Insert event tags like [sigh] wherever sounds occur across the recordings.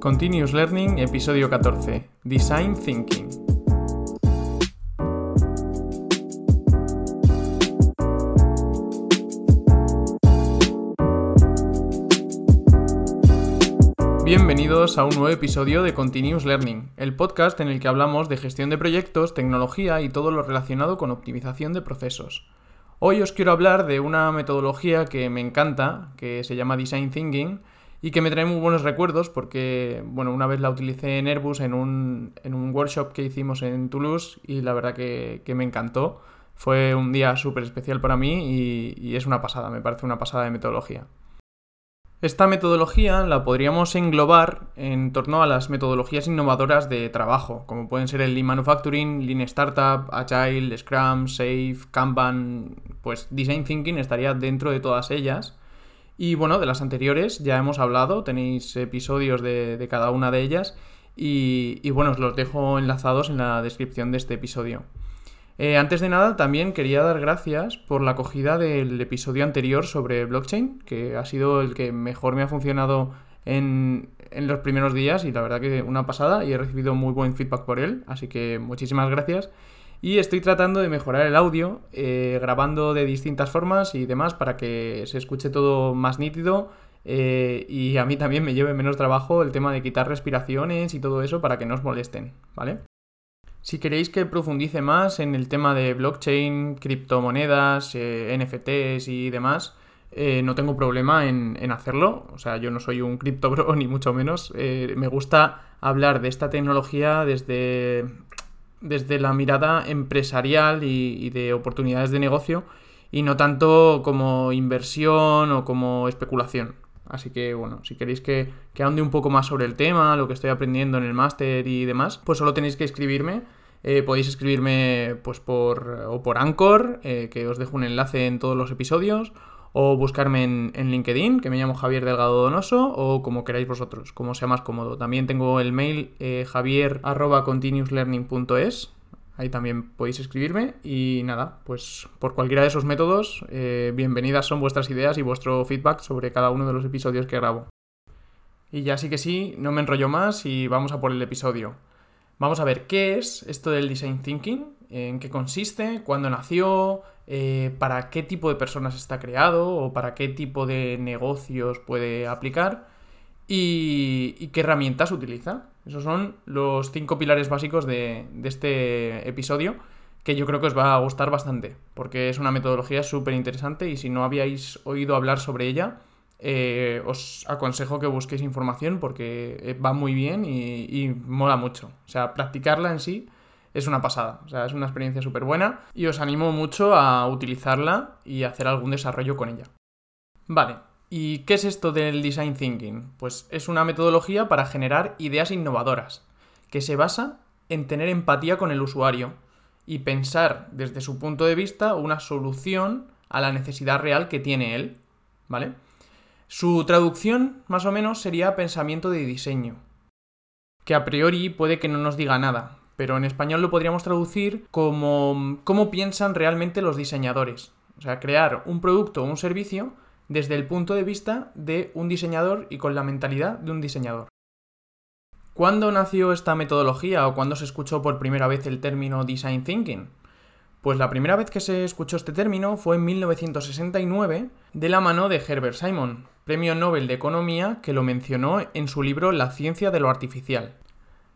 Continuous Learning, episodio 14. Design Thinking. Bienvenidos a un nuevo episodio de Continuous Learning, el podcast en el que hablamos de gestión de proyectos, tecnología y todo lo relacionado con optimización de procesos. Hoy os quiero hablar de una metodología que me encanta, que se llama Design Thinking, y que me trae muy buenos recuerdos porque, bueno, una vez la utilicé en Airbus en un, en un workshop que hicimos en Toulouse y la verdad que, me encantó. Fue un día súper especial para mí y, y es una pasada, me parece una pasada de metodología. Esta metodología la podríamos englobar en torno a las metodologías innovadoras de trabajo, como pueden ser el Lean Manufacturing, Lean Startup, Agile, Scrum, Safe, Kanban, pues Design Thinking estaría dentro de todas ellas. Y bueno, de las anteriores ya hemos hablado, tenéis episodios de, cada una de ellas y, bueno, os los dejo enlazados en la descripción de este episodio. Eh, antes de nada, también quería dar gracias por la acogida del episodio anterior sobre blockchain, que ha sido el que mejor me ha funcionado en, en, los primeros días y la verdad que una pasada y he recibido muy buen feedback por él, así que muchísimas gracias. Y estoy tratando de mejorar el audio, eh, grabando de distintas formas y demás para que se escuche todo más nítido. Eh, y a mí también me lleve menos trabajo el tema de quitar respiraciones y todo eso para que no os molesten, ¿vale? Si queréis que profundice más en el tema de blockchain, criptomonedas, eh, NFTs y demás, no tengo problema en, en, hacerlo. O sea, yo no soy un cripto bro [laughs] ni mucho menos. me gusta hablar de esta tecnología desde desde la mirada empresarial y, de oportunidades de negocio y no tanto como inversión o como especulación. Así que bueno, si queréis que, que ande un poco más sobre el tema, lo que estoy aprendiendo en el máster y demás, pues solo tenéis que escribirme. Eh, podéis escribirme pues por, o por Anchor, eh, que os dejo un enlace en todos los episodios, o buscarme en, LinkedIn, que me llamo Javier Delgado Donoso, o como queráis vosotros, como sea más cómodo. También tengo el mail eh, javier.continuouslearning.es, ahí también podéis escribirme. Y nada, pues por cualquiera de esos métodos, eh, bienvenidas son vuestras ideas y vuestro feedback sobre cada uno de los episodios que grabo. Y ya sí que sí, no me enrollo más y vamos a por el episodio. Vamos a ver qué es esto del design thinking, en qué consiste, cuándo nació, eh, para qué tipo de personas está creado o para qué tipo de negocios puede aplicar y, qué herramientas utiliza. Esos son los cinco pilares básicos de, este episodio que yo creo que os va a gustar bastante, porque es una metodología súper interesante y si no habíais oído hablar sobre ella, eh, os aconsejo que busquéis información porque va muy bien y, y, mola mucho. O sea, practicarla en sí es una pasada. O sea, es una experiencia súper buena y os animo mucho a utilizarla y hacer algún desarrollo con ella. Vale, ¿y qué es esto del design thinking? Pues es una metodología para generar ideas innovadoras, que se basa en tener empatía con el usuario y pensar desde su punto de vista una solución a la necesidad real que tiene él, ¿vale? Su traducción, más o menos, sería pensamiento de diseño, que a priori puede que no nos diga nada, pero en español lo podríamos traducir como cómo piensan realmente los diseñadores. O sea, crear un producto o un servicio desde el punto de vista de un diseñador y con la mentalidad de un diseñador. ¿Cuándo nació esta metodología o cuándo se escuchó por primera vez el término design thinking? Pues la primera vez que se escuchó este término fue en 1969 de la mano de Herbert Simon, premio Nobel de Economía que lo mencionó en su libro La ciencia de lo artificial.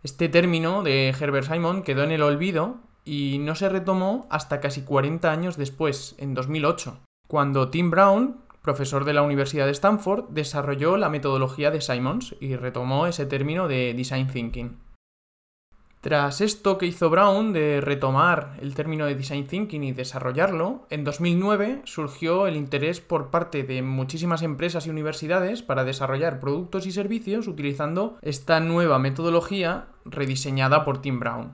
Este término de Herbert Simon quedó en el olvido y no se retomó hasta casi 40 años después, en 2008, cuando Tim Brown, profesor de la Universidad de Stanford, desarrolló la metodología de Simons y retomó ese término de Design Thinking. Tras esto que hizo Brown de retomar el término de design thinking y desarrollarlo, en 2009 surgió el interés por parte de muchísimas empresas y universidades para desarrollar productos y servicios utilizando esta nueva metodología rediseñada por Tim Brown.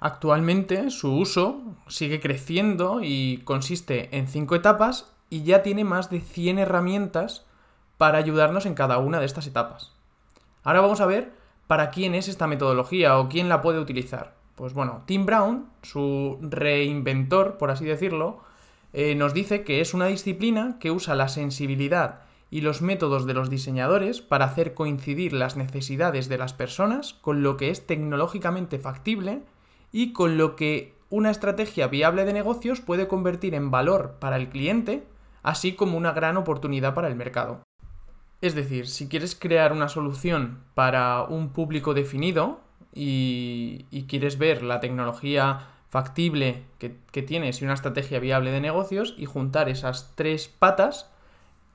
Actualmente su uso sigue creciendo y consiste en cinco etapas y ya tiene más de 100 herramientas para ayudarnos en cada una de estas etapas. Ahora vamos a ver para quién es esta metodología o quién la puede utilizar. Pues bueno, Tim Brown, su reinventor, por así decirlo, eh, nos dice que es una disciplina que usa la sensibilidad y los métodos de los diseñadores para hacer coincidir las necesidades de las personas con lo que es tecnológicamente factible y con lo que una estrategia viable de negocios puede convertir en valor para el cliente, así como una gran oportunidad para el mercado. Es decir, si quieres crear una solución para un público definido y, quieres ver la tecnología factible que, que tienes y una estrategia viable de negocios y juntar esas tres patas,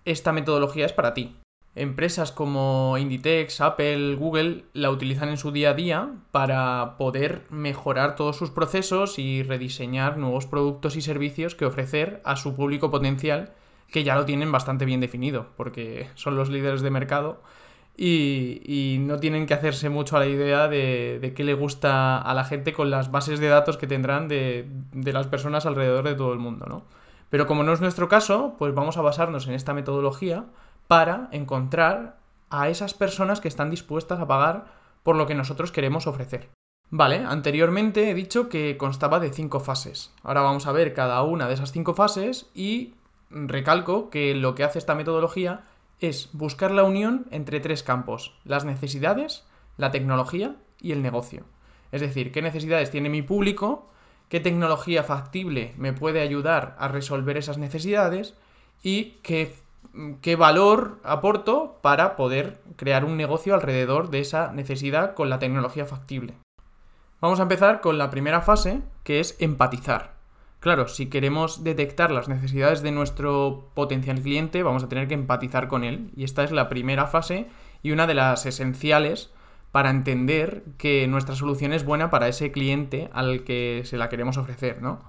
esta metodología es para ti. Empresas como Inditex, Apple, Google la utilizan en su día a día para poder mejorar todos sus procesos y rediseñar nuevos productos y servicios que ofrecer a su público potencial que ya lo tienen bastante bien definido, porque son los líderes de mercado y, no tienen que hacerse mucho a la idea de, qué le gusta a la gente con las bases de datos que tendrán de, de las personas alrededor de todo el mundo, ¿no? Pero como no es nuestro caso, pues vamos a basarnos en esta metodología para encontrar a esas personas que están dispuestas a pagar por lo que nosotros queremos ofrecer. Vale, anteriormente he dicho que constaba de cinco fases. Ahora vamos a ver cada una de esas cinco fases y recalco que lo que hace esta metodología es buscar la unión entre tres campos, las necesidades, la tecnología y el negocio. Es decir, qué necesidades tiene mi público, qué tecnología factible me puede ayudar a resolver esas necesidades y qué valor aporto para poder crear un negocio alrededor de esa necesidad con la tecnología factible. Vamos a empezar con la primera fase, que es empatizar. Claro, si queremos detectar las necesidades de nuestro potencial cliente, vamos a tener que empatizar con él. Y esta es la primera fase y una de las esenciales para entender que nuestra solución es buena para ese cliente al que se la queremos ofrecer, ¿no?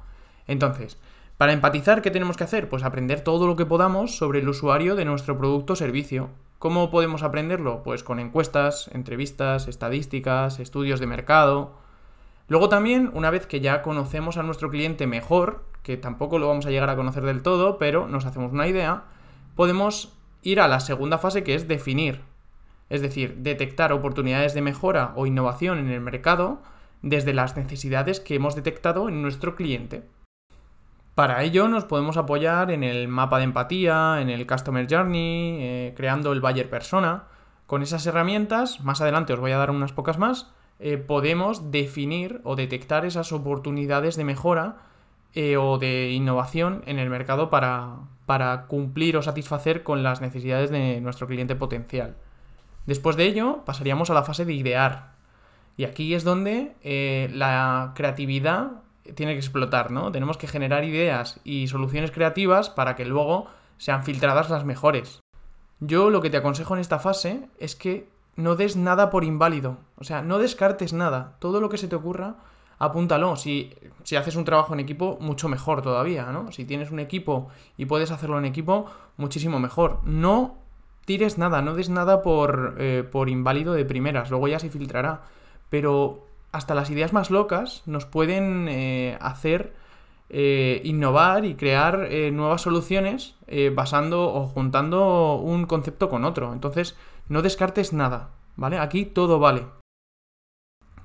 Entonces, para empatizar, ¿qué tenemos que hacer? Pues aprender todo lo que podamos sobre el usuario de nuestro producto o servicio. ¿Cómo podemos aprenderlo? Pues con encuestas, entrevistas, estadísticas, estudios de mercado. Luego también, una vez que ya conocemos a nuestro cliente mejor, que tampoco lo vamos a llegar a conocer del todo, pero nos hacemos una idea, podemos ir a la segunda fase que es definir. Es decir, detectar oportunidades de mejora o innovación en el mercado desde las necesidades que hemos detectado en nuestro cliente. Para ello nos podemos apoyar en el mapa de empatía, en el Customer Journey, eh, creando el Buyer Persona. Con esas herramientas, más adelante os voy a dar unas pocas más, eh, podemos definir o detectar esas oportunidades de mejora eh, o de innovación en el mercado para, para cumplir o satisfacer con las necesidades de nuestro cliente potencial. Después de ello, pasaríamos a la fase de idear. Y aquí es donde la creatividad tiene que explotar, ¿no? Tenemos que generar ideas y soluciones creativas para que luego sean filtradas las mejores. Yo lo que te aconsejo en esta fase es que no des nada por inválido. O sea, no descartes nada. Todo lo que se te ocurra, apúntalo. Si, si haces un trabajo en equipo, mucho mejor todavía, ¿no? Si tienes un equipo y puedes hacerlo en equipo, muchísimo mejor. No tires nada, no des nada por, eh, por inválido de primeras. Luego ya se filtrará. Pero hasta las ideas más locas nos pueden eh, hacer eh, innovar y crear nuevas soluciones basando o juntando un concepto con otro. Entonces, no descartes nada, ¿vale? Aquí todo vale.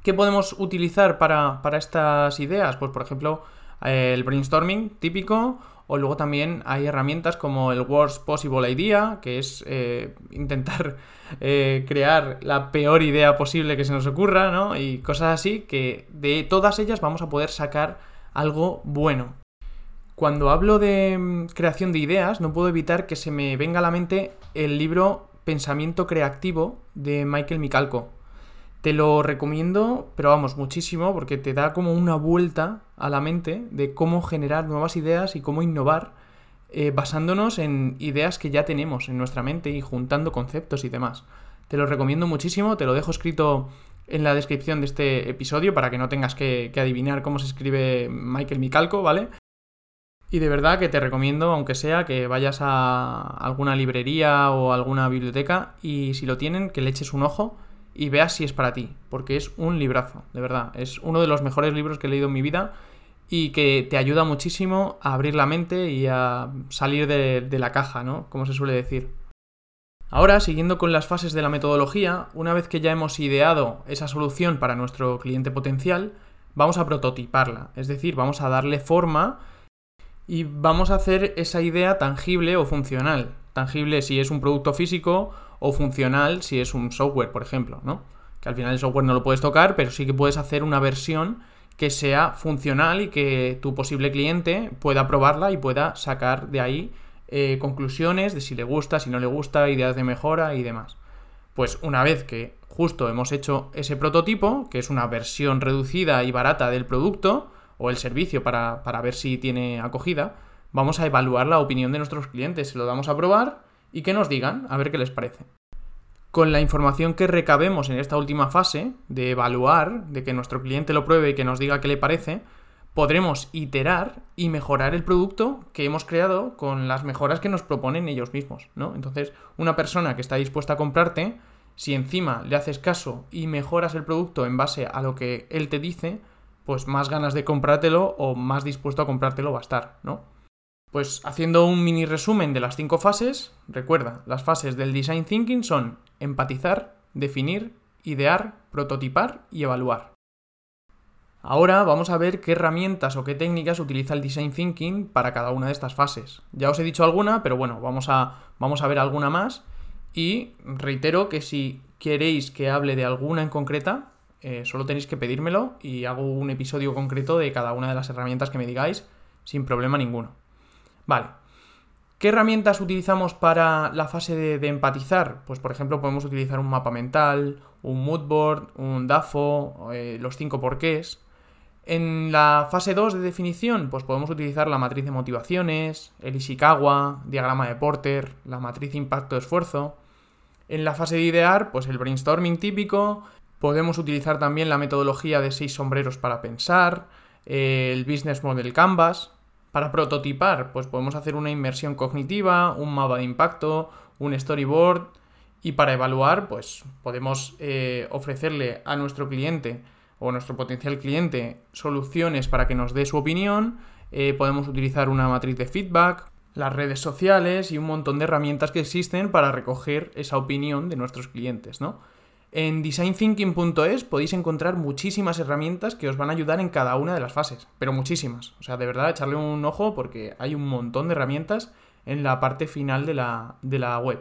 ¿Qué podemos utilizar para, para estas ideas? Pues, por ejemplo, el brainstorming típico o luego también hay herramientas como el Worst Possible Idea, que es eh, intentar [laughs] eh, crear la peor idea posible que se nos ocurra, ¿no? Y cosas así que de todas ellas vamos a poder sacar algo bueno. Cuando hablo de mm, creación de ideas, no puedo evitar que se me venga a la mente el libro Pensamiento Creativo de Michael Micalco. Te lo recomiendo, pero vamos, muchísimo, porque te da como una vuelta a la mente de cómo generar nuevas ideas y cómo innovar eh, basándonos en ideas que ya tenemos en nuestra mente y juntando conceptos y demás. Te lo recomiendo muchísimo, te lo dejo escrito en la descripción de este episodio para que no tengas que, que adivinar cómo se escribe Michael Micalco, ¿vale? Y de verdad que te recomiendo, aunque sea, que vayas a alguna librería o alguna biblioteca y si lo tienen, que le eches un ojo y veas si es para ti, porque es un librazo, de verdad. Es uno de los mejores libros que he leído en mi vida y que te ayuda muchísimo a abrir la mente y a salir de, la caja, ¿no? Como se suele decir. Ahora, siguiendo con las fases de la metodología, una vez que ya hemos ideado esa solución para nuestro cliente potencial, vamos a prototiparla, es decir, vamos a darle forma y vamos a hacer esa idea tangible o funcional tangible si es un producto físico o funcional si es un software, por ejemplo, ¿no? Que al final el software no lo puedes tocar, pero sí que puedes hacer una versión que sea funcional y que tu posible cliente pueda probarla y pueda sacar de ahí eh, conclusiones de si le gusta, si no le gusta, ideas de mejora y demás. Pues una vez que justo hemos hecho ese prototipo, que es una versión reducida y barata del producto o el servicio para, para ver si tiene acogida, vamos a evaluar la opinión de nuestros clientes, se lo damos a probar y que nos digan a ver qué les parece con la información que recabemos en esta última fase, de evaluar, de que nuestro cliente lo pruebe y que nos diga qué le parece, podremos iterar y mejorar el producto que hemos creado con las mejoras que nos proponen ellos mismos, ¿no? Entonces, una persona que está dispuesta a comprarte, si encima le haces caso y mejoras el producto en base a lo que él te dice, pues más ganas de comprártelo o más dispuesto a comprártelo va a estar, ¿no? Pues haciendo un mini resumen de las cinco fases, recuerda, las fases del design thinking son empatizar, definir, idear, prototipar y evaluar. Ahora vamos a ver qué herramientas o qué técnicas utiliza el design thinking para cada una de estas fases. Ya os he dicho alguna, pero bueno, vamos a, vamos a ver alguna más y reitero que si queréis que hable de alguna en concreta, eh, solo tenéis que pedírmelo y hago un episodio concreto de cada una de las herramientas que me digáis sin problema ninguno. Vale. ¿Qué herramientas utilizamos para la fase de, empatizar? Pues por ejemplo podemos utilizar un mapa mental, un moodboard, un DAFO, eh, los cinco porqués. En la fase 2 de definición, pues podemos utilizar la matriz de motivaciones, el Ishikawa, diagrama de Porter, la matriz impacto-esfuerzo. En la fase de idear, pues el brainstorming típico. Podemos utilizar también la metodología de seis sombreros para pensar, el business model canvas, para prototipar, pues podemos hacer una inmersión cognitiva, un mapa de impacto, un storyboard. Y para evaluar, pues podemos eh, ofrecerle a nuestro cliente o nuestro potencial cliente soluciones para que nos dé su opinión, eh, podemos utilizar una matriz de feedback, las redes sociales y un montón de herramientas que existen para recoger esa opinión de nuestros clientes, ¿no? En designthinking.es podéis encontrar muchísimas herramientas que os van a ayudar en cada una de las fases, pero muchísimas. O sea, de verdad, echarle un ojo porque hay un montón de herramientas en la parte final de la, de la web.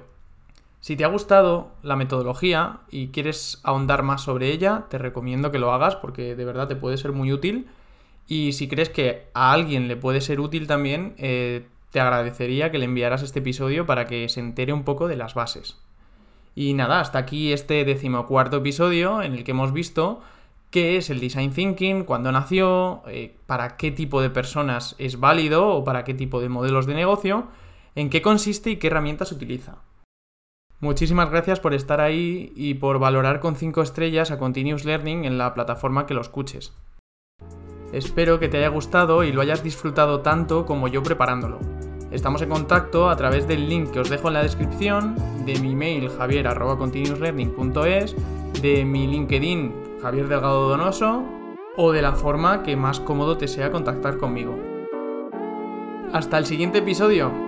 Si te ha gustado la metodología y quieres ahondar más sobre ella, te recomiendo que lo hagas porque de verdad te puede ser muy útil. Y si crees que a alguien le puede ser útil también, eh, te agradecería que le enviaras este episodio para que se entere un poco de las bases. Y nada, hasta aquí este decimocuarto episodio en el que hemos visto qué es el design thinking, cuándo nació, eh, para qué tipo de personas es válido o para qué tipo de modelos de negocio, en qué consiste y qué herramientas utiliza. Muchísimas gracias por estar ahí y por valorar con 5 estrellas a Continuous Learning en la plataforma que lo escuches. Espero que te haya gustado y lo hayas disfrutado tanto como yo preparándolo. Estamos en contacto a través del link que os dejo en la descripción, de mi mail javier.continuouslearning.es, de mi LinkedIn Javier Delgado Donoso o de la forma que más cómodo te sea contactar conmigo. Hasta el siguiente episodio.